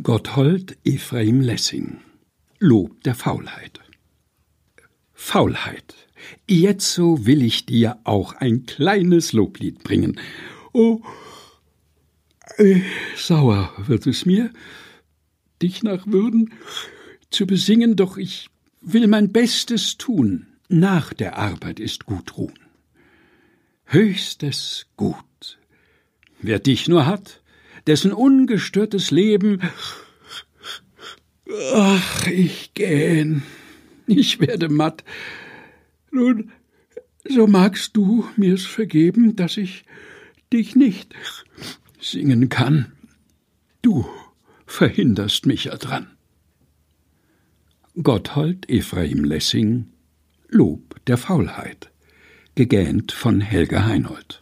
Gotthold Ephraim Lessing Lob der Faulheit Faulheit, jetzo will ich dir auch ein kleines Loblied bringen. Oh, äh, sauer wird es mir, dich nach Würden zu besingen, doch ich will mein Bestes tun. Nach der Arbeit ist gut ruhen. Höchstes Gut. Wer dich nur hat, dessen ungestörtes Leben. Ach, ich gähn, ich werde matt. Nun, so magst du mir's vergeben, dass ich dich nicht singen kann. Du verhinderst mich ja dran. Gotthold Ephraim Lessing Lob der Faulheit, gegähnt von Helga Heinold